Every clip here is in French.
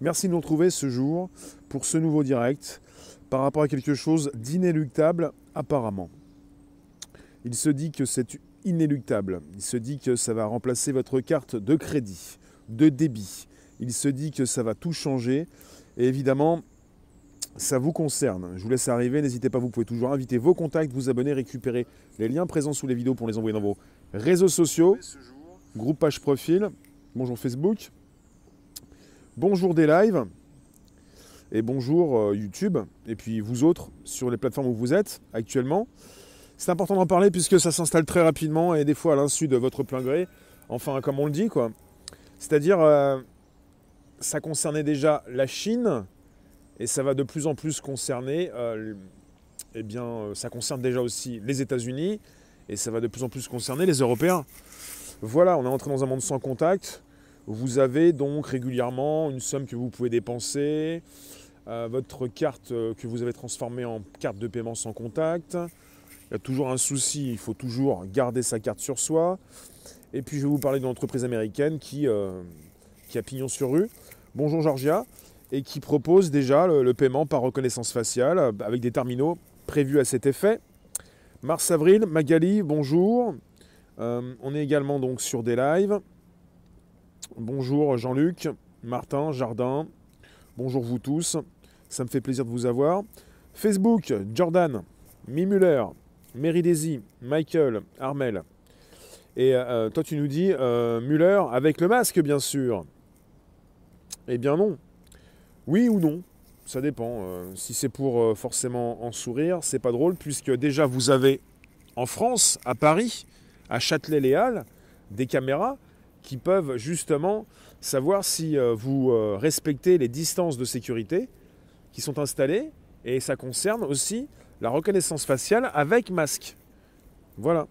Merci de nous retrouver ce jour pour ce nouveau direct par rapport à quelque chose d'inéluctable apparemment. Il se dit que c'est inéluctable. Il se dit que ça va remplacer votre carte de crédit, de débit. Il se dit que ça va tout changer. Et évidemment, ça vous concerne. Je vous laisse arriver, n'hésitez pas, vous pouvez toujours inviter vos contacts, vous abonner, récupérer les liens présents sous les vidéos pour les envoyer dans vos réseaux sociaux, groupe page profil, bonjour Facebook, bonjour des lives, et bonjour euh, YouTube, et puis vous autres sur les plateformes où vous êtes actuellement. C'est important d'en parler puisque ça s'installe très rapidement et des fois à l'insu de votre plein gré, enfin comme on le dit quoi. C'est-à-dire, euh, ça concernait déjà la Chine, et ça va de plus en plus concerner, euh, eh bien, ça concerne déjà aussi les États-Unis et ça va de plus en plus concerner les Européens. Voilà, on est entré dans un monde sans contact. Vous avez donc régulièrement une somme que vous pouvez dépenser, euh, votre carte que vous avez transformée en carte de paiement sans contact. Il y a toujours un souci, il faut toujours garder sa carte sur soi. Et puis je vais vous parler d'une entreprise américaine qui, qui a pignon sur rue. Bonjour Georgia et qui propose déjà le, paiement par reconnaissance faciale euh, avec des terminaux prévus à cet effet. Mars-avril, Magali, bonjour. Euh, on est également donc sur des lives. Bonjour Jean-Luc, Martin, Jardin. Bonjour vous tous. Ça me fait plaisir de vous avoir. Facebook, Jordan, Mimuller, Mary Daisy, Michael, Armel. Et euh, toi tu nous dis Muller avec le masque bien sûr. Eh bien non, oui ou non Ça dépend. Euh, si c'est pour euh, forcément en sourire, c'est pas drôle, puisque déjà vous avez en France, à Paris, à Châtelet-Les des caméras qui peuvent justement savoir si euh, vous respectez les distances de sécurité qui sont installées. Et ça concerne aussi la reconnaissance faciale avec masque. Voilà.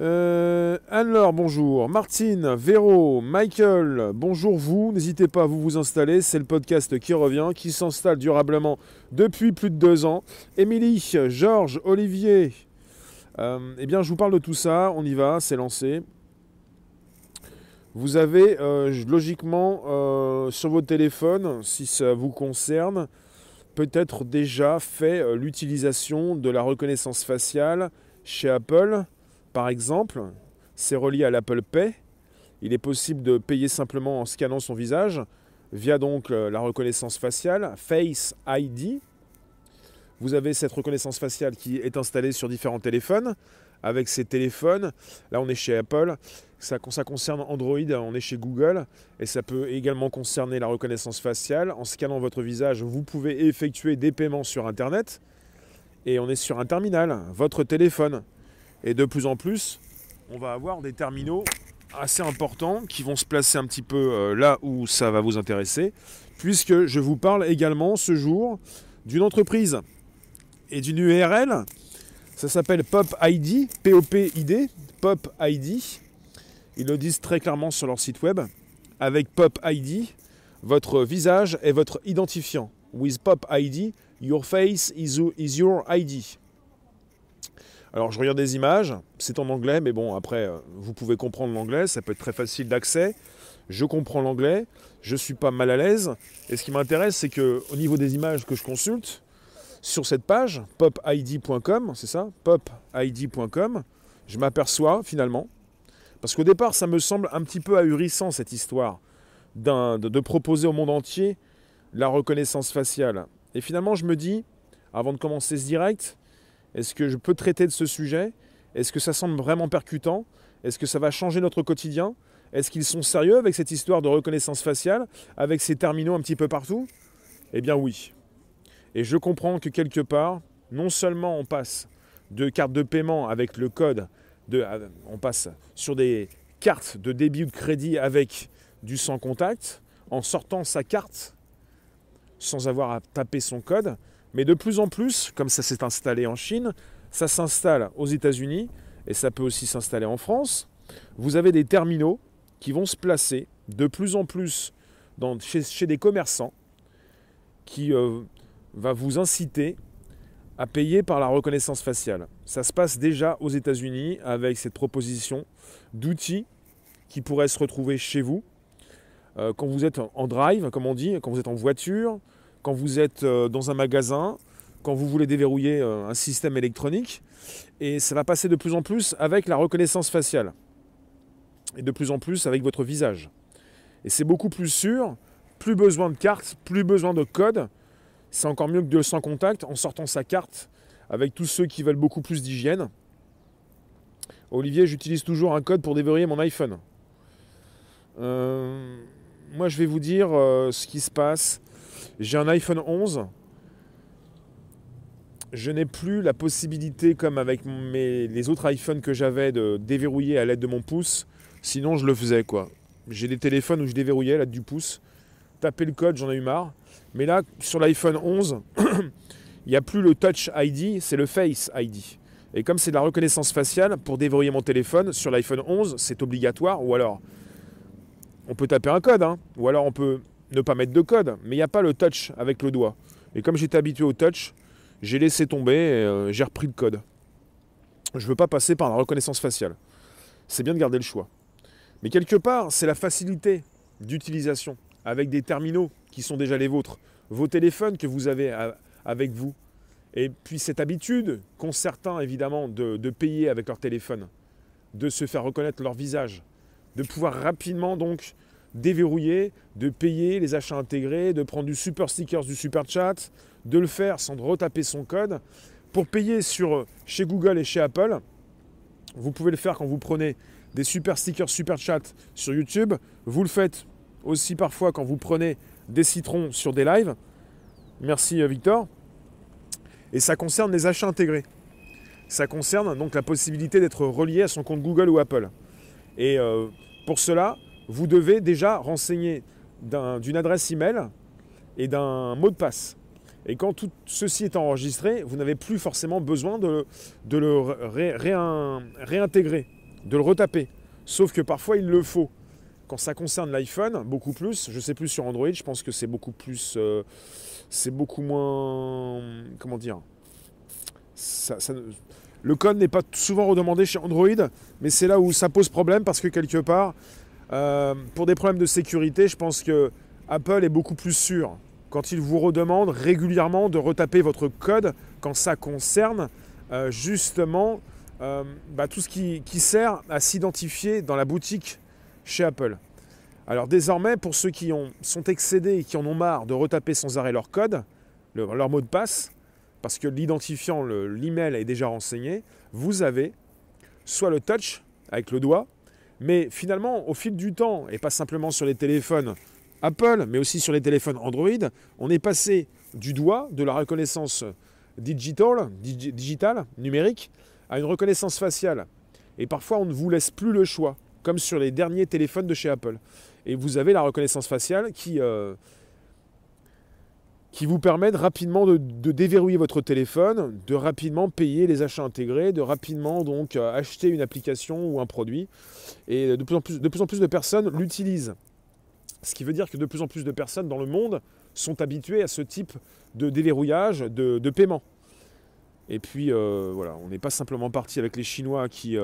Euh, Anne-Laure, bonjour. Martine, Véro, Michael, bonjour vous. N'hésitez pas à vous vous installer. C'est le podcast qui revient, qui s'installe durablement depuis plus de deux ans. Émilie, Georges, Olivier. Euh, eh bien, je vous parle de tout ça. On y va, c'est lancé. Vous avez euh, logiquement euh, sur votre téléphone, si ça vous concerne, peut-être déjà fait l'utilisation de la reconnaissance faciale chez Apple par exemple, c'est relié à l'Apple Pay. Il est possible de payer simplement en scannant son visage via donc la reconnaissance faciale, Face ID. Vous avez cette reconnaissance faciale qui est installée sur différents téléphones. Avec ces téléphones, là on est chez Apple, ça, ça concerne Android, on est chez Google, et ça peut également concerner la reconnaissance faciale. En scannant votre visage, vous pouvez effectuer des paiements sur Internet, et on est sur un terminal, votre téléphone. Et de plus en plus, on va avoir des terminaux assez importants qui vont se placer un petit peu euh, là où ça va vous intéresser, puisque je vous parle également ce jour d'une entreprise et d'une URL. Ça s'appelle Pop ID, P-O-P-I-D, Pop ID. Ils le disent très clairement sur leur site web. Avec Pop ID, votre visage est votre identifiant. With Pop ID, your face is your ID. Alors je regarde des images, c'est en anglais, mais bon, après, euh, vous pouvez comprendre l'anglais, ça peut être très facile d'accès. Je comprends l'anglais, je ne suis pas mal à l'aise. Et ce qui m'intéresse, c'est qu'au niveau des images que je consulte, sur cette page, popid.com, c'est ça popid.com, je m'aperçois finalement, parce qu'au départ, ça me semble un petit peu ahurissant cette histoire de, proposer au monde entier la reconnaissance faciale. Et finalement, je me dis, avant de commencer ce direct, est-ce que je peux traiter de ce sujet? Est-ce que ça semble vraiment percutant? Est-ce que ça va changer notre quotidien? Est-ce qu'ils sont sérieux avec cette histoire de reconnaissance faciale, avec ces terminaux un petit peu partout? Eh bien oui. Et je comprends que quelque part, non seulement on passe de cartes de paiement avec le code, de, euh, on passe sur des cartes de débit ou de crédit avec du sans contact, en sortant sa carte sans avoir à taper son code, mais de plus en plus, comme ça s'est installé en Chine, ça s'installe aux États-Unis et ça peut aussi s'installer en France. Vous avez des terminaux qui vont se placer de plus en plus chez, des commerçants qui euh, va vous inciter à payer par la reconnaissance faciale. Ça se passe déjà aux États-Unis avec cette proposition d'outils qui pourraient se retrouver chez vous. Euh, quand vous êtes en drive, comme on dit, quand vous êtes en voiture, quand vous êtes euh, dans un magasin, quand vous voulez déverrouiller un système électronique. Et ça va passer de plus en plus avec la reconnaissance faciale. Et de plus en plus avec votre visage. Et c'est beaucoup plus sûr, plus besoin de carte, plus besoin de code. C'est encore mieux que de sans contact en sortant sa carte avec tous ceux qui veulent beaucoup plus d'hygiène. Olivier, j'utilise toujours un code pour déverrouiller mon iPhone. Euh, moi, je vais vous dire euh, ce qui se passe. J'ai un iPhone 11. Je n'ai plus la possibilité, comme avec les autres iPhones que j'avais, de déverrouiller à l'aide de mon pouce. Sinon, je le faisais, quoi. J'ai des téléphones où je déverrouillais à l'aide du pouce. Taper le code, j'en ai eu marre. Mais là, sur l'iPhone 11, il n'y a plus le Touch ID, c'est le Face ID. Et comme c'est de la reconnaissance faciale, pour déverrouiller mon téléphone, sur l'iPhone 11, c'est obligatoire. Ou alors, on peut taper un code, hein, ou alors on peut ne pas mettre de code, mais il n'y a pas le touch avec le doigt. Et comme j'étais habitué au touch, j'ai laissé tomber et euh, j'ai repris le code. Je ne veux pas passer par la reconnaissance faciale. C'est bien de garder le choix. Mais quelque part, c'est la facilité d'utilisation avec des terminaux sont déjà les vôtres, vos téléphones que vous avez avec vous. Et puis cette habitude qu'ont certains évidemment de, de, payer avec leur téléphone, de se faire reconnaître leur visage, de pouvoir rapidement donc déverrouiller, de payer les achats intégrés, de prendre du super stickers, du super chat, de le faire sans retaper son code. Pour payer sur, chez Google et chez Apple, vous pouvez le faire quand vous prenez des super stickers, super chat sur YouTube. Vous le faites aussi parfois quand vous prenez des citrons sur des lives. Merci euh, Victor. Et ça concerne les achats intégrés. Ça concerne donc la possibilité d'être relié à son compte Google ou Apple. Et euh, pour cela, vous devez déjà renseigner d'une adresse email et d'un mot de passe. Et quand tout ceci est enregistré, vous n'avez plus forcément besoin de, le réintégrer, de le retaper. Sauf que parfois il le faut. Quand ça concerne l'iPhone, beaucoup plus. Je sais plus sur Android, je pense que c'est beaucoup plus. Euh, c'est beaucoup moins. Comment dire Le code n'est pas souvent redemandé chez Android, mais c'est là où ça pose problème parce que quelque part, euh, pour des problèmes de sécurité, je pense que Apple est beaucoup plus sûr quand il vous redemande régulièrement de retaper votre code quand ça concerne euh, justement bah, tout ce qui, sert à s'identifier dans la boutique chez Apple. Alors désormais, pour ceux qui ont, sont excédés et qui en ont marre de retaper sans arrêt leur code, leur mot de passe, parce que l'identifiant, l'email est déjà renseigné, vous avez soit le touch avec le doigt, mais finalement, au fil du temps, et pas simplement sur les téléphones Apple, mais aussi sur les téléphones Android, on est passé du doigt, de la reconnaissance digital, digital, numérique, à une reconnaissance faciale. Et parfois, on ne vous laisse plus le choix, comme sur les derniers téléphones de chez Apple. Et vous avez la reconnaissance faciale qui, euh, qui vous permet rapidement de, déverrouiller votre téléphone, de rapidement payer les achats intégrés, de rapidement donc euh, acheter une application ou un produit. Et de plus en plus de, de personnes l'utilisent. Ce qui veut dire que de plus en plus de personnes dans le monde sont habituées à ce type de déverrouillage, de, paiement. Et puis euh, voilà, on n'est pas simplement parti avec les Chinois qui,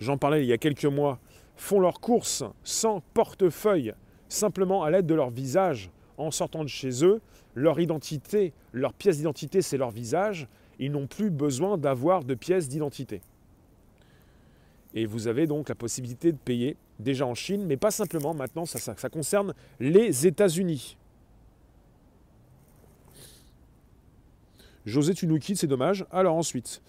j'en parlais il y a quelques mois, font leurs courses sans portefeuille, simplement à l'aide de leur visage en sortant de chez eux leur identité, leur pièce d'identité, c'est leur visage. Ils n'ont plus besoin d'avoir de pièces d'identité. Et vous avez donc la possibilité de payer déjà en Chine, mais pas simplement. Maintenant, ça, ça, concerne les États-Unis. José, tu nous quittes, c'est dommage. Alors ensuite,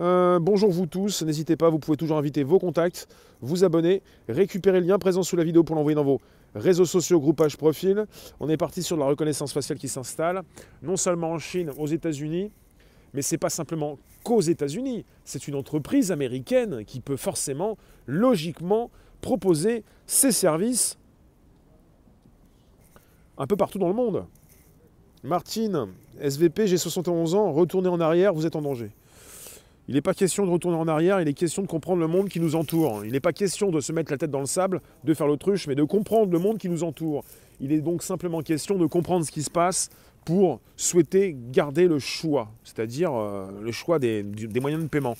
euh, bonjour vous tous, n'hésitez pas, vous pouvez toujours inviter vos contacts, vous abonner, récupérer le lien présent sous la vidéo pour l'envoyer dans vos réseaux sociaux, groupages, profil. On est parti sur la reconnaissance faciale qui s'installe, non seulement en Chine, aux États-Unis, mais ce n'est pas simplement qu'aux États-Unis. C'est une entreprise américaine qui peut forcément, logiquement, proposer ses services un peu partout dans le monde. Martine, SVP, j'ai 71 ans, retournez en arrière, vous êtes en danger. Il n'est pas question de retourner en arrière, il est question de comprendre le monde qui nous entoure. Il n'est pas question de se mettre la tête dans le sable, de faire l'autruche, mais de comprendre le monde qui nous entoure. Il est donc simplement question de comprendre ce qui se passe pour souhaiter garder le choix, c'est-à-dire euh, le choix des, moyens de paiement.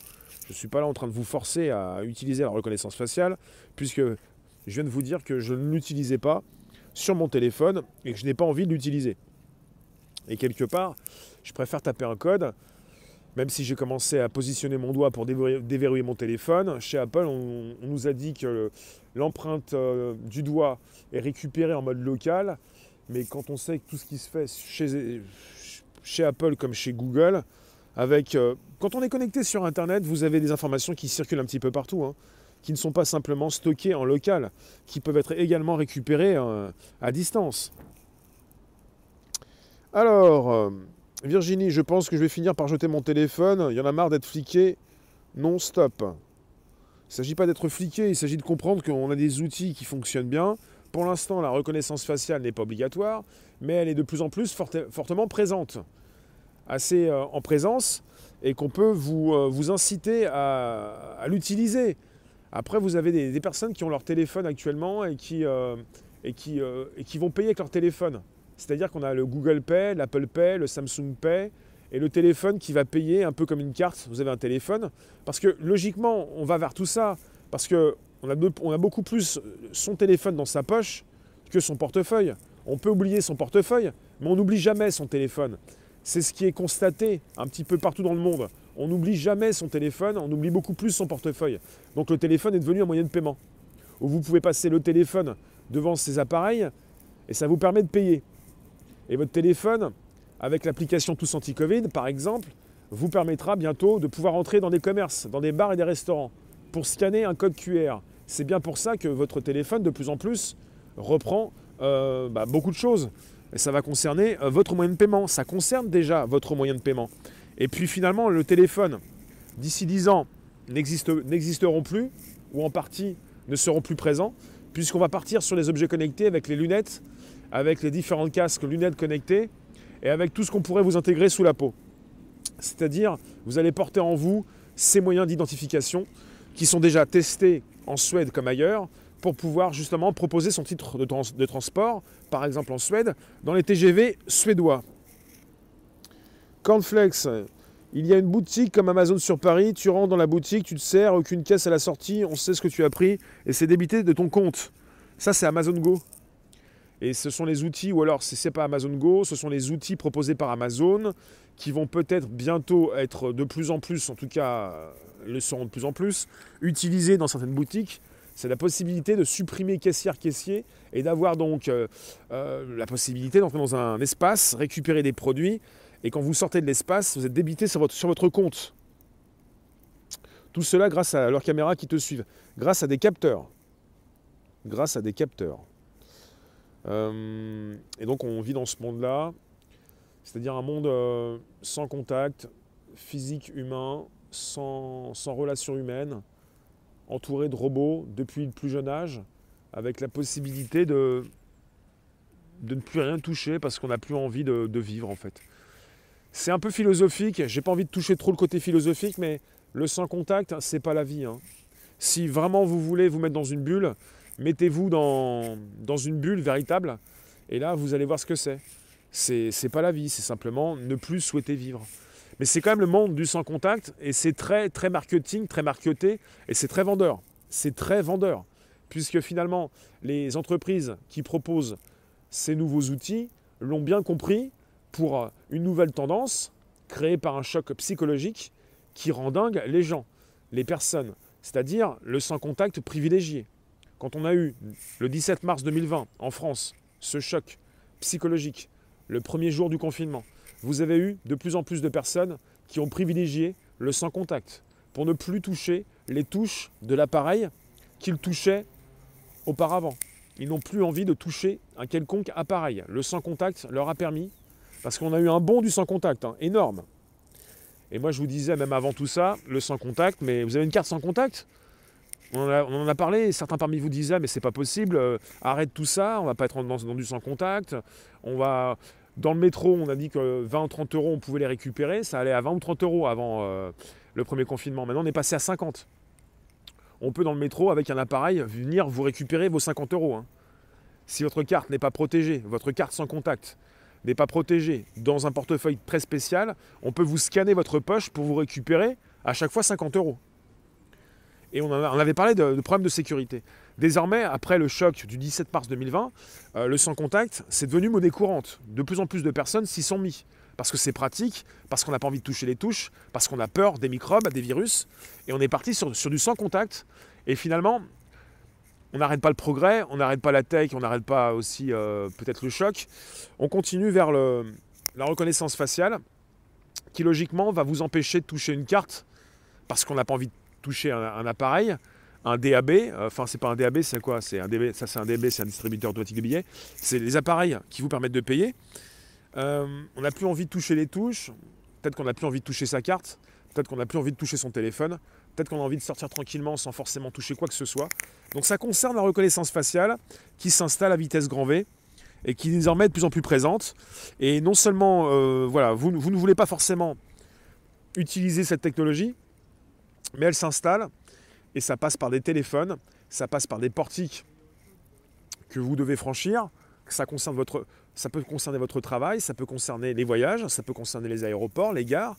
Je ne suis pas là en train de vous forcer à utiliser la reconnaissance faciale, puisque je viens de vous dire que je ne l'utilisais pas sur mon téléphone et que je n'ai pas envie de l'utiliser. Et quelque part, je préfère taper un code, même si j'ai commencé à positionner mon doigt pour déverrouiller mon téléphone. Chez Apple, on, nous a dit que l'empreinte euh, du doigt est récupérée en mode local, mais quand on sait que tout ce qui se fait chez, Apple comme chez Google, avec, euh, quand on est connecté sur Internet, vous avez des informations qui circulent un petit peu partout. Hein qui ne sont pas simplement stockés en local, qui peuvent être également récupérés euh, à distance. Alors, euh, Virginie, je pense que je vais finir par jeter mon téléphone. Il y en a marre d'être fliqué non-stop. Il ne s'agit pas d'être fliqué, il s'agit de comprendre qu'on a des outils qui fonctionnent bien. Pour l'instant, la reconnaissance faciale n'est pas obligatoire, mais elle est de plus en plus fortement présente. Assez euh, en présence, et qu'on peut vous, vous inciter à l'utiliser. Après, vous avez des, personnes qui ont leur téléphone actuellement et qui, euh, euh, et qui vont payer avec leur téléphone. C'est-à-dire qu'on a le Google Pay, l'Apple Pay, le Samsung Pay et le téléphone qui va payer un peu comme une carte. Vous avez un téléphone. Parce que logiquement, on va vers tout ça. Parce qu'on a, beaucoup plus son téléphone dans sa poche que son portefeuille. On peut oublier son portefeuille, mais on n'oublie jamais son téléphone. C'est ce qui est constaté un petit peu partout dans le monde on n'oublie jamais son téléphone, on oublie beaucoup plus son portefeuille. Donc le téléphone est devenu un moyen de paiement. Où vous pouvez passer le téléphone devant ces appareils et ça vous permet de payer. Et votre téléphone, avec l'application Tous Anti-Covid par exemple, vous permettra bientôt de pouvoir entrer dans des commerces, dans des bars et des restaurants, pour scanner un code QR. C'est bien pour ça que votre téléphone, de plus en plus, reprend euh, bah, beaucoup de choses. Et ça va concerner euh, votre moyen de paiement. Ça concerne déjà votre moyen de paiement. Et puis finalement, le téléphone, d'ici 10 ans, n'existeront plus, ou en partie ne seront plus présents, puisqu'on va partir sur les objets connectés avec les lunettes, avec les différents casques lunettes connectés, et avec tout ce qu'on pourrait vous intégrer sous la peau. C'est-à-dire, vous allez porter en vous ces moyens d'identification qui sont déjà testés en Suède comme ailleurs, pour pouvoir justement proposer son titre de, transport, par exemple en Suède, dans les TGV suédois. Cornflakes, il y a une boutique comme Amazon sur Paris, tu rentres dans la boutique, tu te sers, aucune caisse à la sortie, on sait ce que tu as pris et c'est débité de ton compte. Ça, c'est Amazon Go. Et ce sont les outils, ou alors c'est pas Amazon Go, ce sont les outils proposés par Amazon qui vont peut-être bientôt être de plus en plus, en tout cas le seront de plus en plus, utilisés dans certaines boutiques. C'est la possibilité de supprimer caissière-caissier et d'avoir donc euh, euh, la possibilité d'entrer dans un espace, récupérer des produits et quand vous sortez de l'espace, vous êtes débité sur votre compte. Tout cela grâce à leurs caméras qui te suivent, grâce à des capteurs. Grâce à des capteurs. Euh, et donc on vit dans ce monde-là, c'est-à-dire un monde euh, sans contact, physique humain, sans, sans relation humaine, entouré de robots depuis le plus jeune âge, avec la possibilité de, de ne plus rien toucher parce qu'on n'a plus envie de, vivre en fait. C'est un peu philosophique, j'ai pas envie de toucher trop le côté philosophique, mais le sans contact, c'est pas la vie. Hein. Si vraiment vous voulez vous mettre dans une bulle, mettez-vous dans, une bulle véritable, et là vous allez voir ce que c'est. C'est pas la vie, c'est simplement ne plus souhaiter vivre. Mais c'est quand même le monde du sans contact, et c'est très, très marketing, très marketé, et c'est très vendeur. C'est très vendeur. Puisque finalement, les entreprises qui proposent ces nouveaux outils l'ont bien compris pour une nouvelle tendance créée par un choc psychologique qui rend dingue les gens, les personnes, c'est-à-dire le sans contact privilégié. Quand on a eu le 17 mars 2020 en France ce choc psychologique, le premier jour du confinement, vous avez eu de plus en plus de personnes qui ont privilégié le sans contact pour ne plus toucher les touches de l'appareil qu'ils touchaient auparavant. Ils n'ont plus envie de toucher un quelconque appareil. Le sans contact leur a permis parce qu'on a eu un bond du sans contact, hein, énorme. Et moi, je vous disais, même avant tout ça, le sans contact, mais vous avez une carte sans contact? On en, a, parlé, certains parmi vous disaient, mais c'est pas possible, euh, arrête tout ça, on va pas être dans, du sans contact. On va. Dans le métro, on a dit que 20 ou 30 euros, on pouvait les récupérer. Ça allait à 20 ou 30 euros avant euh, le premier confinement. Maintenant, on est passé à 50. On peut, dans le métro, avec un appareil, venir vous récupérer vos 50 euros. Hein. Si votre carte n'est pas protégée, votre carte sans contact, n'est pas protégé dans un portefeuille très spécial, on peut vous scanner votre poche pour vous récupérer à chaque fois 50 euros. Et on, avait parlé de, problèmes de sécurité. Désormais, après le choc du 17 mars 2020, euh, le sans contact, c'est devenu monnaie courante. De plus en plus de personnes s'y sont mis. Parce que c'est pratique, parce qu'on n'a pas envie de toucher les touches, parce qu'on a peur des microbes, des virus. Et on est parti sur, du sans contact. Et finalement, on n'arrête pas le progrès, on n'arrête pas la tech, on n'arrête pas aussi euh, peut-être le choc. On continue vers la reconnaissance faciale, qui logiquement va vous empêcher de toucher une carte, parce qu'on n'a pas envie de toucher un appareil un DAB, euh, enfin c'est pas un DAB, c'est quoi? C'est un DB, ça c'est un DB, c'est un distributeur automatique de billets. C'est les appareils qui vous permettent de payer. Euh, on n'a plus envie de toucher les touches. Peut-être qu'on n'a plus envie de toucher sa carte. Peut-être qu'on n'a plus envie de toucher son téléphone. Peut-être qu'on a envie de sortir tranquillement sans forcément toucher quoi que ce soit. Donc ça concerne la reconnaissance faciale qui s'installe à vitesse grand V et qui désormais est de plus en plus présente. Et non seulement, euh, voilà, vous, vous ne voulez pas forcément utiliser cette technologie, mais elle s'installe et ça passe par des téléphones, ça passe par des portiques que vous devez franchir, ça, peut concerner votre travail, ça peut concerner les voyages, ça peut concerner les aéroports, les gares,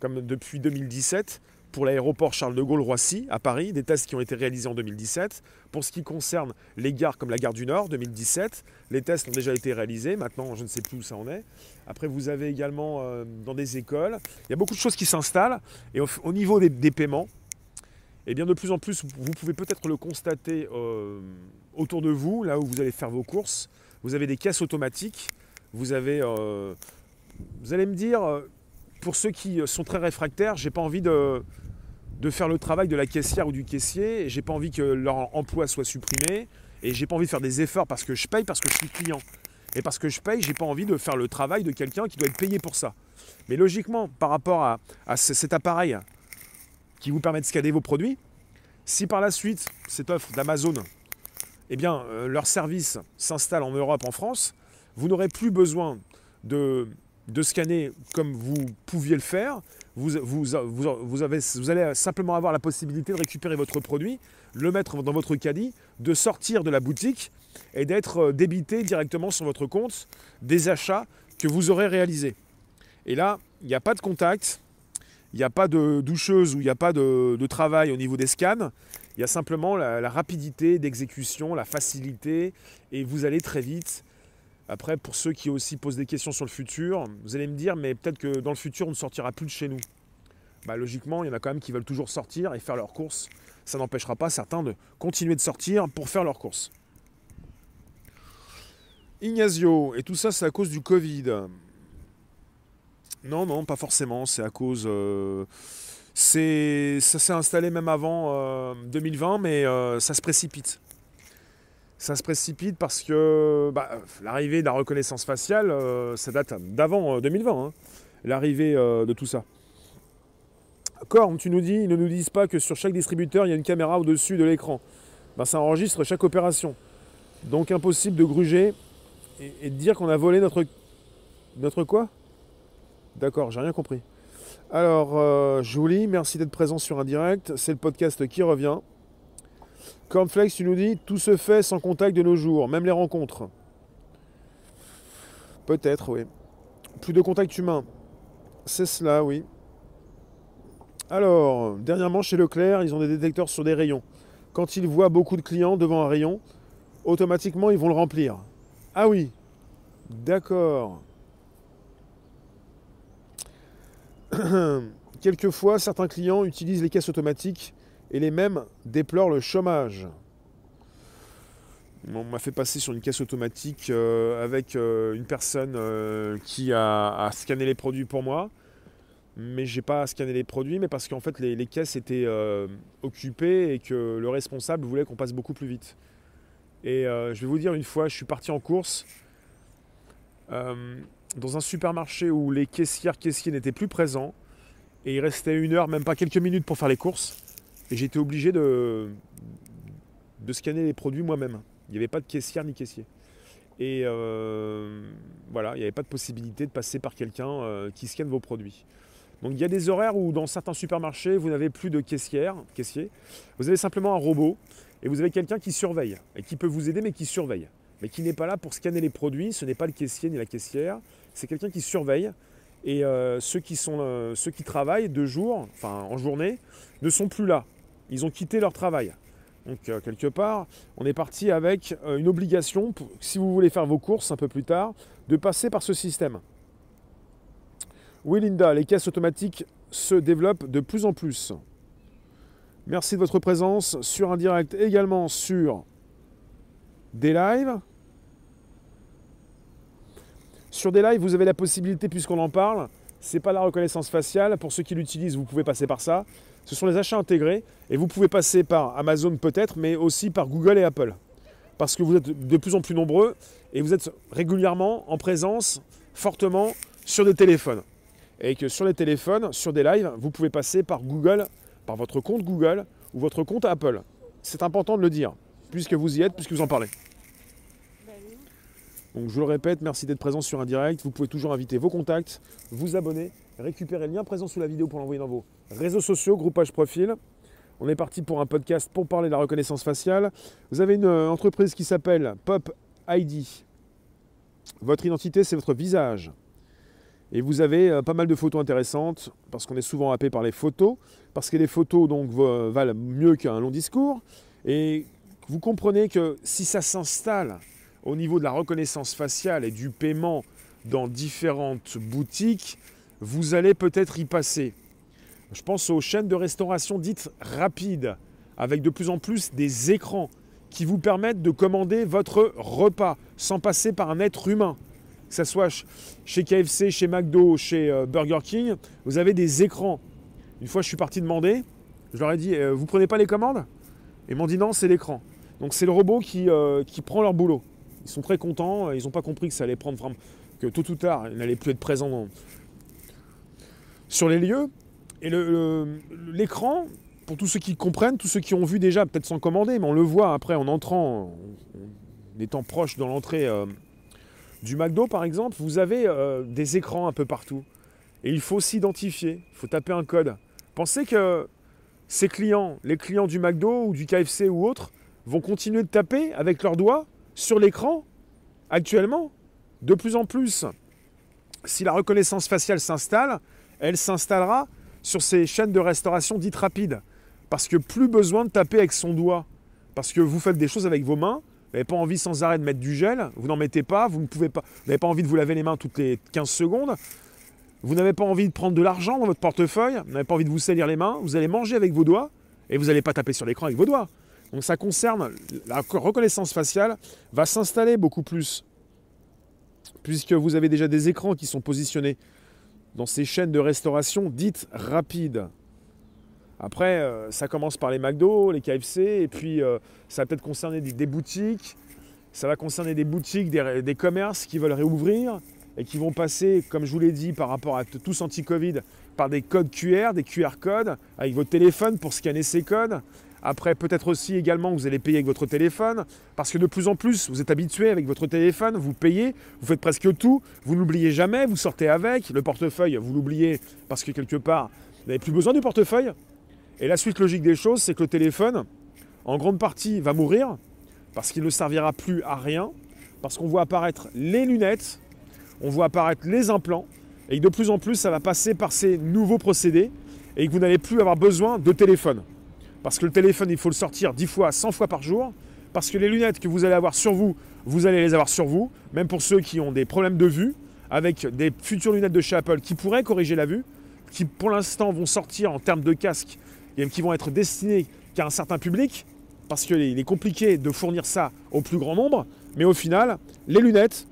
comme depuis 2017 pour l'aéroport Charles de Gaulle Roissy à Paris, des tests qui ont été réalisés en 2017. Pour ce qui concerne les gares comme la gare du Nord 2017, les tests ont déjà été réalisés. Maintenant, je ne sais plus où ça en est. Après, vous avez également euh, dans des écoles, il y a beaucoup de choses qui s'installent. Et au, niveau des paiements, et eh bien de plus en plus, vous pouvez peut-être le constater euh, autour de vous, là où vous allez faire vos courses. Vous avez des caisses automatiques. Vous avez, euh, vous allez me dire, pour ceux qui sont très réfractaires, j'ai pas envie de, de faire le travail de la caissière ou du caissier. J'ai pas envie que leur emploi soit supprimé. Et j'ai pas envie de faire des efforts parce que je paye, parce que je suis client. Et parce que je paye, j'ai pas envie de faire le travail de quelqu'un qui doit être payé pour ça. Mais logiquement, par rapport à, à cet appareil qui vous permet de scanner vos produits. Si par la suite, cette offre d'Amazon, eh bien, euh, leur service s'installe en Europe, en France, vous n'aurez plus besoin de, de, scanner comme vous pouviez le faire. Vous, vous, vous, avez, vous allez simplement avoir la possibilité de récupérer votre produit, le mettre dans votre caddie, de sortir de la boutique et d'être euh, débité directement sur votre compte des achats que vous aurez réalisés. Et là, il n'y a pas de contact, il n'y a pas de doucheuse ou il n'y a pas de, travail au niveau des scans. Il y a simplement la, rapidité d'exécution, la facilité, et vous allez très vite. Après, pour ceux qui aussi posent des questions sur le futur, vous allez me dire, mais peut-être que dans le futur, on ne sortira plus de chez nous. Bah, logiquement, il y en a quand même qui veulent toujours sortir et faire leurs courses. Ça n'empêchera pas certains de continuer de sortir pour faire leurs courses. Ignazio, et tout ça, c'est à cause du Covid. Non, non, pas forcément. C'est à cause. Euh, ça s'est installé même avant 2020, euh, mais euh, ça se précipite. Ça se précipite parce que bah, l'arrivée de la reconnaissance faciale, ça date d'avant 2020, hein. l'arrivée de tout ça. Corne, tu nous dis, ils ne nous disent pas que sur chaque distributeur, il y a une caméra au-dessus de l'écran. Ben, ça enregistre chaque opération. Donc impossible de gruger et, de dire qu'on a volé notre... Notre quoi? D'accord, j'ai rien compris. Alors, euh, Julie, merci d'être présent sur un direct. C'est le podcast qui revient. Cornflakes, tu nous dis, tout se fait sans contact de nos jours, même les rencontres. Peut-être, oui. Plus de contact humain. C'est cela, oui. Alors, dernièrement, chez Leclerc, ils ont des détecteurs sur des rayons. Quand ils voient beaucoup de clients devant un rayon, automatiquement, ils vont le remplir. Ah oui, d'accord. Quelquefois, certains clients utilisent les caisses automatiques et les mêmes déplorent le chômage. On m'a fait passer sur une caisse automatique euh, avec euh, une personne euh, qui a, scanné les produits pour moi. Mais j'ai pas scanné les produits, mais parce qu'en fait les, caisses étaient occupées et que le responsable voulait qu'on passe beaucoup plus vite. Et je vais vous dire, une fois, je suis parti en course dans un supermarché où les caissières caissiers n'étaient plus présents et il restait une heure, même pas quelques minutes pour faire les courses. Et j'étais obligé de, scanner les produits moi-même. Il n'y avait pas de caissière ni caissier. Et euh, voilà, il n'y avait pas de possibilité de passer par quelqu'un euh, qui scanne vos produits. Donc il y a des horaires où dans certains supermarchés, vous n'avez plus de caissière, caissier. Vous avez simplement un robot et vous avez quelqu'un qui surveille et qui peut vous aider mais qui surveille. Mais qui n'est pas là pour scanner les produits, ce n'est pas le caissier ni la caissière, c'est quelqu'un qui surveille. Et euh, ceux, qui sont, ceux qui travaillent de jour, enfin en journée, ne sont plus là. Ils ont quitté leur travail. Donc euh, quelque part, on est parti avec euh, une obligation, si vous voulez faire vos courses un peu plus tard, de passer par ce système. Oui Linda, les caisses automatiques se développent de plus en plus. Merci de votre présence sur un direct également sur des lives. Sur des lives, vous avez la possibilité, puisqu'on en parle, c'est pas la reconnaissance faciale. Pour ceux qui l'utilisent, vous pouvez passer par ça. Ce sont les achats intégrés et vous pouvez passer par Amazon peut-être, mais aussi par Google et Apple. Parce que vous êtes de plus en plus nombreux et vous êtes régulièrement en présence fortement sur des téléphones. Et que sur les téléphones, sur des lives, vous pouvez passer par Google, par votre compte Google ou votre compte Apple. C'est important de le dire, puisque vous y êtes, puisque vous en parlez. Donc je le répète, merci d'être présent sur un direct. Vous pouvez toujours inviter vos contacts, vous abonner, récupérer le lien présent sous la vidéo pour l'envoyer dans vos réseaux sociaux, groupage profil. On est parti pour un podcast pour parler de la reconnaissance faciale. Vous avez une euh, entreprise qui s'appelle Pop ID. Votre identité, c'est votre visage. Et vous avez euh, pas mal de photos intéressantes, parce qu'on est souvent happé par les photos, parce que les photos donc valent mieux qu'un long discours. Et vous comprenez que si ça s'installe au niveau de la reconnaissance faciale et du paiement dans différentes boutiques, vous allez peut-être y passer. Je pense aux chaînes de restauration dites rapides, avec de plus en plus des écrans qui vous permettent de commander votre repas sans passer par un être humain. Que ce soit chez KFC, chez McDo, chez euh, Burger King, vous avez des écrans. Une fois, je suis parti demander, je leur ai dit euh, Vous prenez pas les commandes? Ils m'ont dit Non, c'est l'écran. Donc c'est le robot qui, euh, qui prend leur boulot. Ils sont très contents, ils n'ont pas compris que ça allait prendre que tôt ou tard, ils n'allaient plus être présents sur les lieux. Et l'écran, pour tous ceux qui comprennent, tous ceux qui ont vu déjà, peut-être sans commander, mais on le voit après en entrant, en étant proche dans l'entrée euh, du McDo par exemple, vous avez euh, des écrans un peu partout. Et il faut s'identifier, il faut taper un code. Pensez que ces clients, les clients du McDo ou du KFC ou autres, vont continuer de taper avec leurs doigts sur l'écran, actuellement, de plus en plus, si la reconnaissance faciale s'installe, elle s'installera sur ces chaînes de restauration dites rapides. Parce que plus besoin de taper avec son doigt. Parce que vous faites des choses avec vos mains, vous n'avez pas envie sans arrêt de mettre du gel, vous n'en mettez pas, vous ne pouvez pas, vous n'avez pas envie de vous laver les mains toutes les 15 secondes, vous n'avez pas envie de prendre de l'argent dans votre portefeuille, vous n'avez pas envie de vous salir les mains, vous allez manger avec vos doigts et vous n'allez pas taper sur l'écran avec vos doigts. Donc ça concerne la reconnaissance faciale va s'installer beaucoup plus. Puisque vous avez déjà des écrans qui sont positionnés dans ces chaînes de restauration dites rapides. Après, euh, ça commence par les McDo, les KFC, et puis euh, ça va peut-être concerner des, boutiques, ça va concerner des boutiques, des, des, commerces qui veulent réouvrir et qui vont passer, comme je vous l'ai dit, par rapport à tous anti-Covid, par des codes QR, des QR codes, avec votre téléphone pour scanner ces codes. Après, peut-être aussi également, vous allez payer avec votre téléphone, parce que de plus en plus, vous êtes habitué avec votre téléphone, vous payez, vous faites presque tout, vous n'oubliez jamais, vous sortez avec, le portefeuille, vous l'oubliez parce que quelque part, vous n'avez plus besoin du portefeuille. Et la suite logique des choses, c'est que le téléphone, en grande partie, va mourir, parce qu'il ne servira plus à rien, parce qu'on voit apparaître les lunettes, on voit apparaître les implants, et de plus en plus, ça va passer par ces nouveaux procédés, et que vous n'allez plus avoir besoin de téléphone. Parce que le téléphone, il faut le sortir 10 fois, 100 fois par jour. Parce que les lunettes que vous allez avoir sur vous, vous allez les avoir sur vous. Même pour ceux qui ont des problèmes de vue, avec des futures lunettes de chez Apple qui pourraient corriger la vue, qui pour l'instant vont sortir en termes de casque et qui vont être destinés qu'à un certain public, parce qu'il est compliqué de fournir ça au plus grand nombre. Mais au final, les lunettes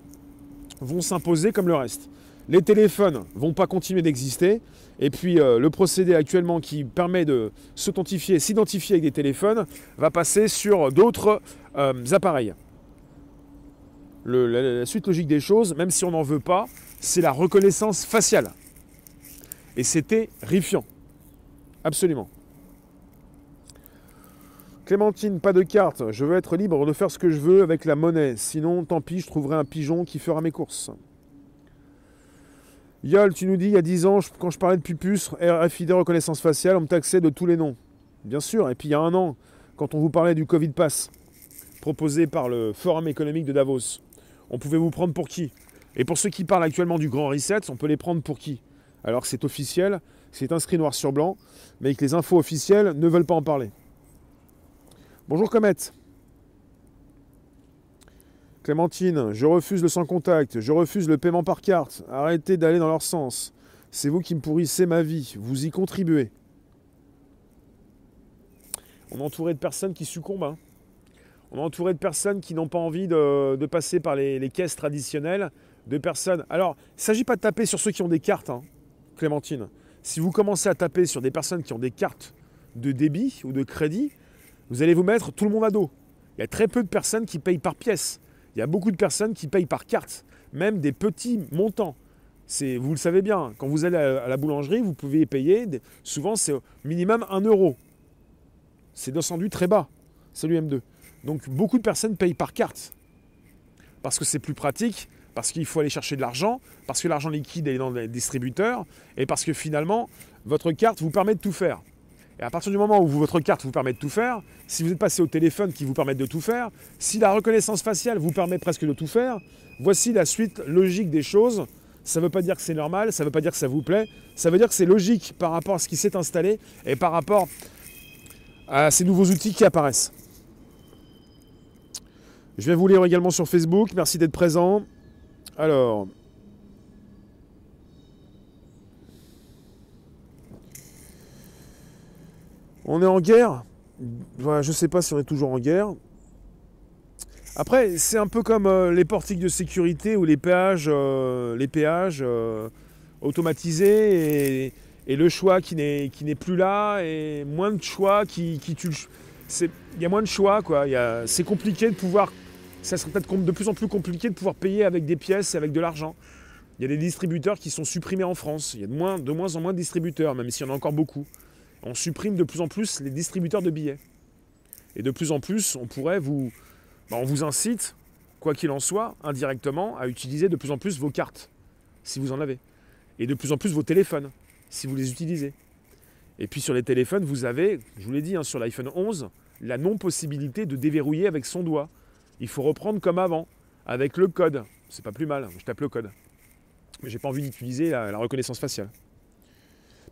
vont s'imposer comme le reste. Les téléphones vont pas continuer d'exister. Et puis euh, le procédé actuellement qui permet de s'authentifier, s'identifier avec des téléphones, va passer sur d'autres euh, appareils. la, suite logique des choses, même si on n'en veut pas, c'est la reconnaissance faciale. Et c'était terrifiant. Absolument. Clémentine, pas de carte. Je veux être libre de faire ce que je veux avec la monnaie. Sinon, tant pis, je trouverai un pigeon qui fera mes courses. Yol, tu nous dis, il y a 10 ans, quand je parlais de Pupus, RFID, reconnaissance faciale, on me taxait de tous les noms. Bien sûr, et puis il y a un an, quand on vous parlait du Covid Pass, proposé par le Forum économique de Davos, on pouvait vous prendre pour qui? Et pour ceux qui parlent actuellement du Grand Reset, on peut les prendre pour qui? Alors que c'est officiel, c'est inscrit noir sur blanc, mais que les infos officielles ne veulent pas en parler. Bonjour Comet. Clémentine, je refuse le sans contact, je refuse le paiement par carte. Arrêtez d'aller dans leur sens. C'est vous qui me pourrissez ma vie. Vous y contribuez. On est entouré de personnes qui succombent. Hein. On est entouré de personnes qui n'ont pas envie de, passer par les, caisses traditionnelles. De personnes. Alors, il ne s'agit pas de taper sur ceux qui ont des cartes, hein, Clémentine. Si vous commencez à taper sur des personnes qui ont des cartes de débit ou de crédit, vous allez vous mettre tout le monde à dos. Il y a très peu de personnes qui payent par pièce. Il y a beaucoup de personnes qui payent par carte, même des petits montants. Vous le savez bien, quand vous allez à la boulangerie, vous pouvez payer, souvent c'est au minimum 1 euro. C'est descendu très bas, c'est l'UM2. Donc beaucoup de personnes payent par carte. Parce que c'est plus pratique, parce qu'il faut aller chercher de l'argent, parce que l'argent liquide est dans les distributeurs, et parce que finalement, votre carte vous permet de tout faire. Et à partir du moment où votre carte vous permet de tout faire, si vous êtes passé au téléphone qui vous permet de tout faire, si la reconnaissance faciale vous permet presque de tout faire, voici la suite logique des choses. Ça ne veut pas dire que c'est normal, ça ne veut pas dire que ça vous plaît, ça veut dire que c'est logique par rapport à ce qui s'est installé et par rapport à ces nouveaux outils qui apparaissent. Je vais vous lire également sur Facebook, merci d'être présent. Alors, On est en guerre. je ne sais pas si on est toujours en guerre. Après, c'est un peu comme euh, les portiques de sécurité ou les péages, euh, les péages euh, automatisés et, le choix qui n'est plus là et moins de choix qui, qui tue. Il y a moins de choix, quoi. C'est compliqué de pouvoir. Ça serait peut-être de plus en plus compliqué de pouvoir payer avec des pièces et avec de l'argent. Il y a des distributeurs qui sont supprimés en France. Il y a de moins, de moins en moins de distributeurs, même s'il y en a encore beaucoup on supprime de plus en plus les distributeurs de billets. Et de plus en plus, on pourrait vous. Ben, on vous incite, quoi qu'il en soit, indirectement, à utiliser de plus en plus vos cartes, si vous en avez. Et de plus en plus vos téléphones, si vous les utilisez. Et puis sur les téléphones, vous avez, je vous l'ai dit, hein, sur l'iPhone 11, la non-possibilité de déverrouiller avec son doigt. Il faut reprendre comme avant, avec le code. C'est pas plus mal, je tape le code. Mais j'ai pas envie d'utiliser la reconnaissance faciale.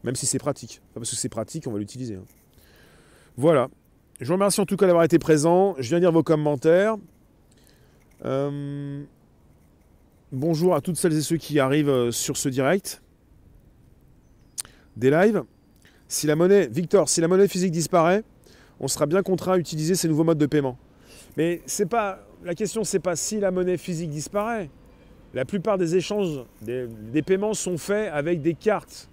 Même si c'est pratique. parce que c'est pratique, on va l'utiliser. Hein. Voilà. Je vous remercie en tout cas d'avoir été présent. Je viens lire vos commentaires. Euh, bonjour à toutes celles et ceux qui arrivent euh, sur ce direct. Des lives. Si la monnaie, Victor, si la monnaie physique disparaît, on sera bien contraint à utiliser ces nouveaux modes de paiement. Mais c'est pas la question, c'est pas si la monnaie physique disparaît. La plupart des échanges, des paiements sont faits avec des cartes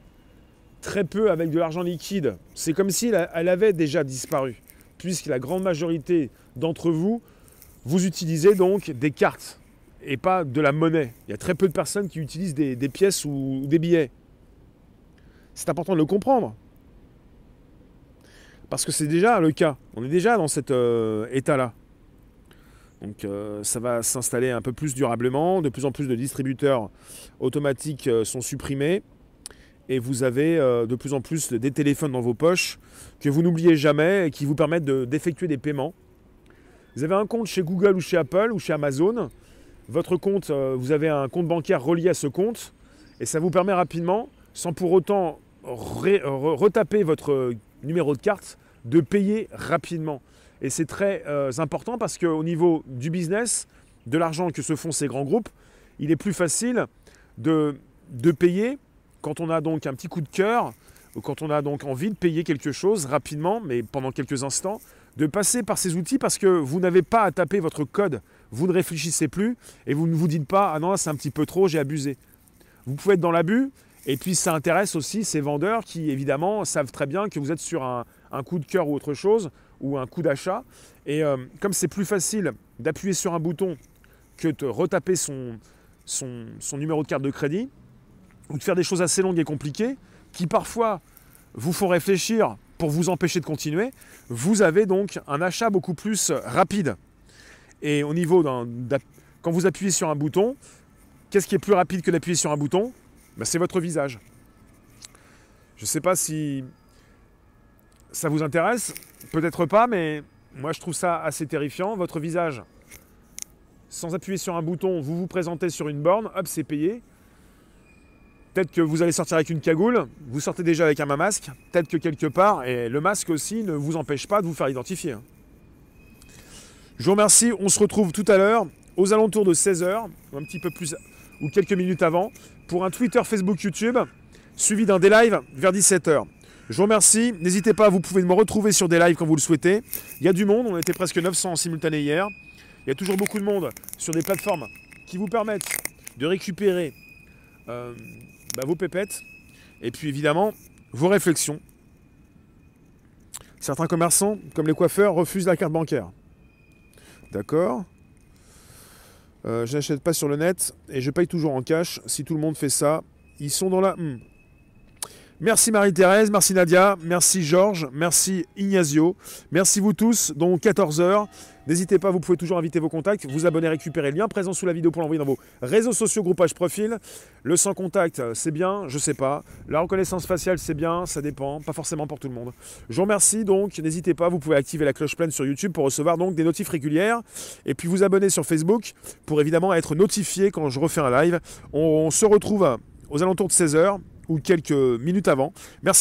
très peu avec de l'argent liquide. C'est comme si elle avait déjà disparu, puisque la grande majorité d'entre vous, vous utilisez donc des cartes et pas de la monnaie. Il y a très peu de personnes qui utilisent des, pièces ou, des billets. C'est important de le comprendre. Parce que c'est déjà le cas. On est déjà dans cet euh, état-là. Donc euh, ça va s'installer un peu plus durablement. De plus en plus de distributeurs automatiques euh, sont supprimés et vous avez euh, de plus en plus des téléphones dans vos poches que vous n'oubliez jamais et qui vous permettent d'effectuer des paiements. Vous avez un compte chez Google ou chez Apple ou chez Amazon. Votre compte, euh, vous avez un compte bancaire relié à ce compte et ça vous permet rapidement, sans pour autant retaper votre numéro de carte, de payer rapidement. Et c'est très euh, important parce qu'au niveau du business, de l'argent que se font ces grands groupes, il est plus facile de payer quand on a donc un petit coup de cœur, ou quand on a donc envie de payer quelque chose rapidement, mais pendant quelques instants, de passer par ces outils parce que vous n'avez pas à taper votre code, vous ne réfléchissez plus et vous ne vous dites pas ah non c'est un petit peu trop, j'ai abusé. Vous pouvez être dans l'abus et puis ça intéresse aussi ces vendeurs qui évidemment savent très bien que vous êtes sur un, coup de cœur ou autre chose ou un coup d'achat et euh, comme c'est plus facile d'appuyer sur un bouton que de retaper son numéro de carte de crédit, ou de faire des choses assez longues et compliquées, qui parfois vous font réfléchir pour vous empêcher de continuer, vous avez donc un achat beaucoup plus rapide. Et au niveau d'un... Quand vous appuyez sur un bouton, qu'est-ce qui est plus rapide que d'appuyer sur un bouton? Ben, C'est votre visage. Je ne sais pas si ça vous intéresse, peut-être pas, mais moi je trouve ça assez terrifiant. Votre visage, sans appuyer sur un bouton, vous vous présentez sur une borne, hop, c'est payé. Peut-être que vous allez sortir avec une cagoule, vous sortez déjà avec un masque, peut-être que quelque part, et le masque aussi ne vous empêche pas de vous faire identifier. Je vous remercie. On se retrouve tout à l'heure, aux alentours de 16h, un petit peu plus, ou quelques minutes avant, pour un Twitter, Facebook, YouTube, suivi d'un des lives vers 17h. Je vous remercie. N'hésitez pas, vous pouvez me retrouver sur des lives quand vous le souhaitez. Il y a du monde, on était presque 900 en simultané hier. Il y a toujours beaucoup de monde sur des plateformes qui vous permettent de récupérer euh, bah, vos pépettes et puis évidemment vos réflexions. Certains commerçants, comme les coiffeurs, refusent la carte bancaire. D'accord euh, Je n'achète pas sur le net et je paye toujours en cash. Si tout le monde fait ça, ils sont dans la... Hmm. Merci Marie-Thérèse, merci Nadia, merci Georges, merci Ignazio, merci vous tous, donc 14h. N'hésitez pas, vous pouvez toujours inviter vos contacts, vous abonner, récupérer le lien présent sous la vidéo pour l'envoyer dans vos réseaux sociaux, groupage profil. Le sans contact, c'est bien, je sais pas. La reconnaissance faciale, c'est bien, ça dépend, pas forcément pour tout le monde. Je vous remercie donc, n'hésitez pas, vous pouvez activer la cloche pleine sur YouTube pour recevoir donc des notifs régulières. Et puis vous abonner sur Facebook pour évidemment être notifié quand je refais un live. On se retrouve aux alentours de 16h ou quelques minutes avant. Merci.